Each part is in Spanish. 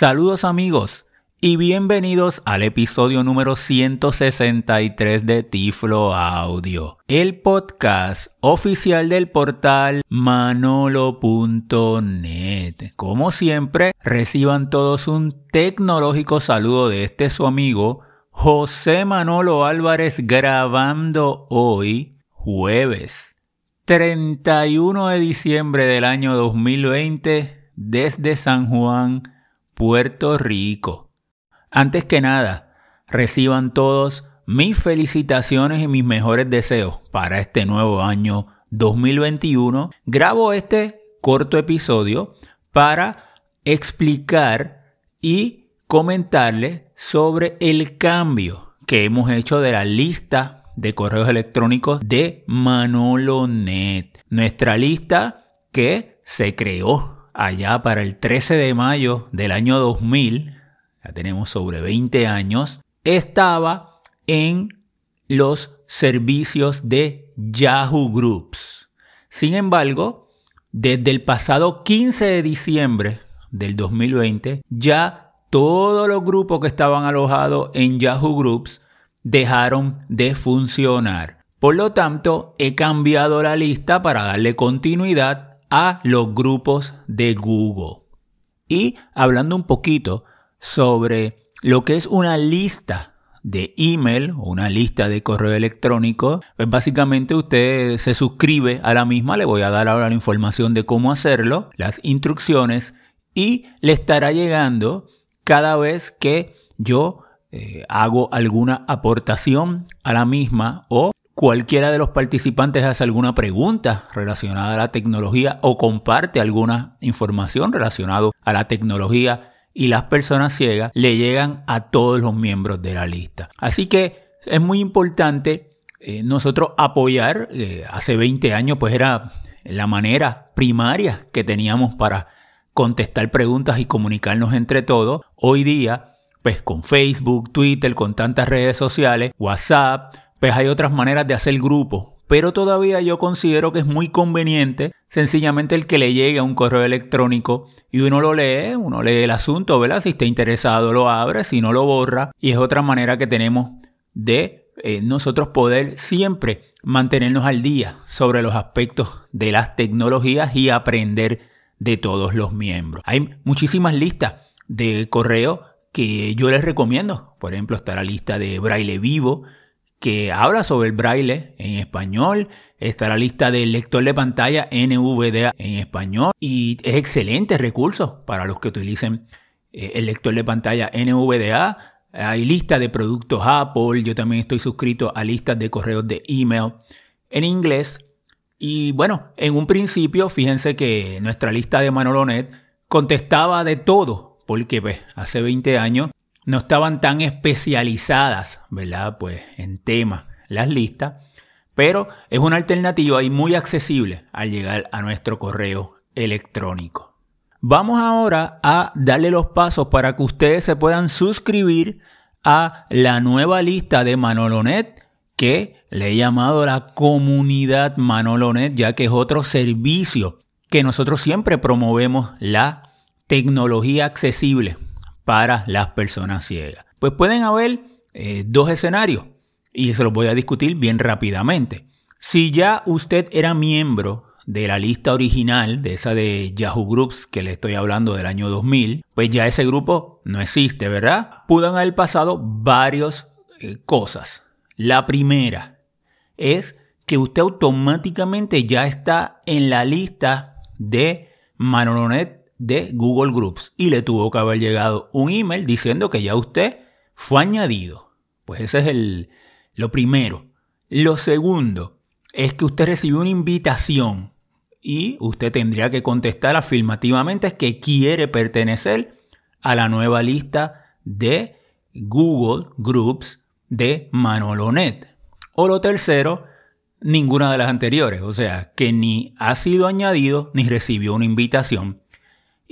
Saludos amigos y bienvenidos al episodio número 163 de Tiflo Audio, el podcast oficial del portal manolo.net. Como siempre, reciban todos un tecnológico saludo de este su amigo José Manolo Álvarez grabando hoy jueves 31 de diciembre del año 2020 desde San Juan, Puerto Rico. Antes que nada, reciban todos mis felicitaciones y mis mejores deseos para este nuevo año 2021. Grabo este corto episodio para explicar y comentarles sobre el cambio que hemos hecho de la lista de correos electrónicos de ManoloNet. Nuestra lista que se creó allá para el 13 de mayo del año 2000 ya tenemos sobre 20 años, estaba en los servicios de Yahoo Groups. Sin embargo, desde el pasado 15 de diciembre del 2020, ya todos los grupos que estaban alojados en Yahoo Groups dejaron de funcionar. Por lo tanto, he cambiado la lista para darle continuidad a los grupos de Google. Y hablando un poquito sobre lo que es una lista de email o una lista de correo electrónico, pues básicamente usted se suscribe a la misma, le voy a dar ahora la información de cómo hacerlo, las instrucciones y le estará llegando cada vez que yo eh, hago alguna aportación a la misma o cualquiera de los participantes hace alguna pregunta relacionada a la tecnología o comparte alguna información relacionada a la tecnología y las personas ciegas le llegan a todos los miembros de la lista. Así que es muy importante eh, nosotros apoyar, eh, hace 20 años pues era la manera primaria que teníamos para contestar preguntas y comunicarnos entre todos. Hoy día, pues con Facebook, Twitter, con tantas redes sociales, WhatsApp, pues hay otras maneras de hacer grupo pero todavía yo considero que es muy conveniente sencillamente el que le llegue a un correo electrónico y uno lo lee, uno lee el asunto, ¿verdad? Si está interesado lo abre, si no lo borra y es otra manera que tenemos de eh, nosotros poder siempre mantenernos al día sobre los aspectos de las tecnologías y aprender de todos los miembros. Hay muchísimas listas de correo que yo les recomiendo. Por ejemplo, está la lista de Braille Vivo, que habla sobre el braille en español. Está la lista del lector de pantalla NVDA en español y es excelente recurso para los que utilicen eh, el lector de pantalla NVDA. Hay lista de productos Apple, yo también estoy suscrito a listas de correos de email en inglés. Y bueno, en un principio, fíjense que nuestra lista de Manolonet contestaba de todo, porque pues, hace 20 años no estaban tan especializadas, ¿verdad? Pues en temas las listas, pero es una alternativa y muy accesible al llegar a nuestro correo electrónico. Vamos ahora a darle los pasos para que ustedes se puedan suscribir a la nueva lista de Manolonet que le he llamado la comunidad Manolonet, ya que es otro servicio que nosotros siempre promovemos la tecnología accesible para las personas ciegas. Pues pueden haber eh, dos escenarios y se los voy a discutir bien rápidamente. Si ya usted era miembro de la lista original, de esa de Yahoo Groups que le estoy hablando del año 2000, pues ya ese grupo no existe, ¿verdad? Pudan haber pasado varias eh, cosas. La primera es que usted automáticamente ya está en la lista de Manolonet de Google Groups y le tuvo que haber llegado un email diciendo que ya usted fue añadido. Pues ese es el, lo primero. Lo segundo es que usted recibió una invitación y usted tendría que contestar afirmativamente que quiere pertenecer a la nueva lista de Google Groups de Manolonet. O lo tercero, ninguna de las anteriores, o sea, que ni ha sido añadido ni recibió una invitación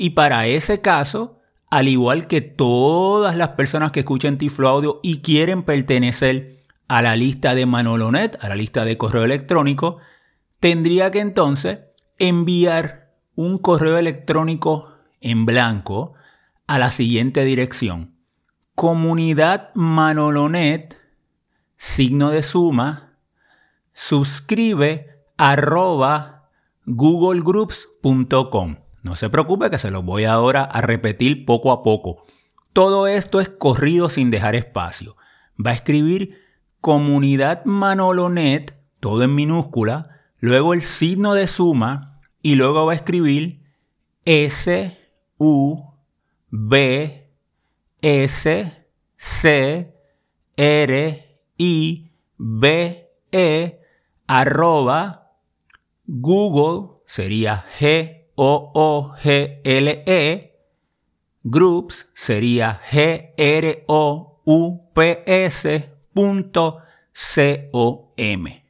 y para ese caso, al igual que todas las personas que escuchan Tiflo Audio y quieren pertenecer a la lista de Manolonet, a la lista de correo electrónico, tendría que entonces enviar un correo electrónico en blanco a la siguiente dirección. Comunidad Manolonet, signo de suma, suscribe arroba googlegroups.com. No se preocupe que se los voy ahora a repetir poco a poco. Todo esto es corrido sin dejar espacio. Va a escribir comunidad Manolonet, todo en minúscula, luego el signo de suma y luego va a escribir S U B S C R I B E arroba Google sería G O O G L E Groups sería G R O U P S punto C O M.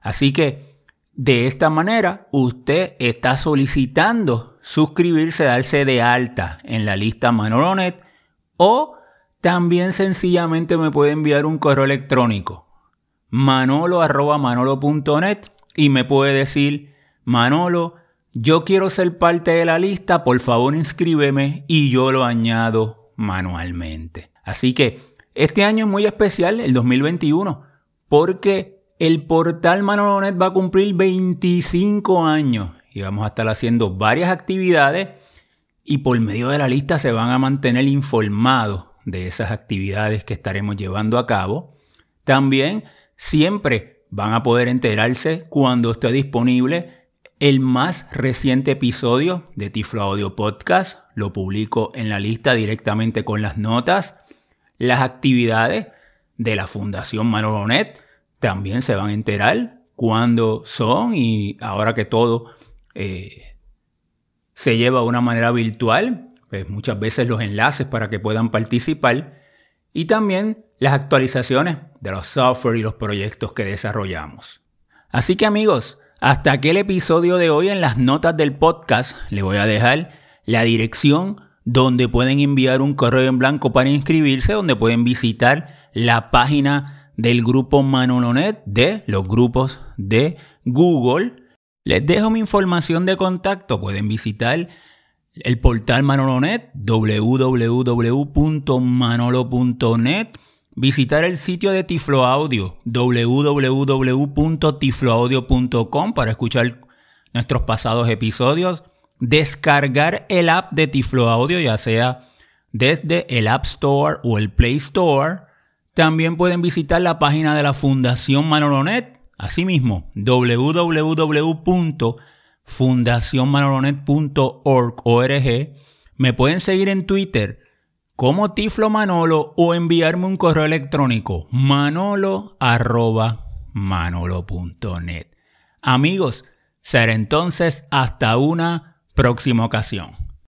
Así que de esta manera usted está solicitando suscribirse, darse de alta en la lista Manolonet o también sencillamente me puede enviar un correo electrónico manolo.manolo.net y me puede decir, Manolo, yo quiero ser parte de la lista, por favor inscríbeme y yo lo añado manualmente. Así que este año es muy especial, el 2021, porque el portal Manolonet va a cumplir 25 años y vamos a estar haciendo varias actividades y por medio de la lista se van a mantener informados de esas actividades que estaremos llevando a cabo. También siempre van a poder enterarse cuando esté disponible el más reciente episodio de Tiflo Audio Podcast. Lo publico en la lista directamente con las notas. Las actividades de la Fundación Manolonet también se van a enterar cuándo son y ahora que todo eh, se lleva de una manera virtual, pues muchas veces los enlaces para que puedan participar y también las actualizaciones de los software y los proyectos que desarrollamos. Así que amigos, hasta aquel episodio de hoy en las notas del podcast le voy a dejar la dirección donde pueden enviar un correo en blanco para inscribirse, donde pueden visitar la página del grupo Manolonet de los grupos de Google les dejo mi información de contacto. Pueden visitar el portal Manolonet, www.manolo.net. Visitar el sitio de Tiflo Audio, www.tifloaudio.com para escuchar nuestros pasados episodios. Descargar el app de Tiflo Audio, ya sea desde el App Store o el Play Store. También pueden visitar la página de la Fundación Manolonet Asimismo, www.fundacionmanolonet.org me pueden seguir en Twitter como Tiflo Manolo o enviarme un correo electrónico manolo@manolo.net. Amigos, será entonces hasta una próxima ocasión.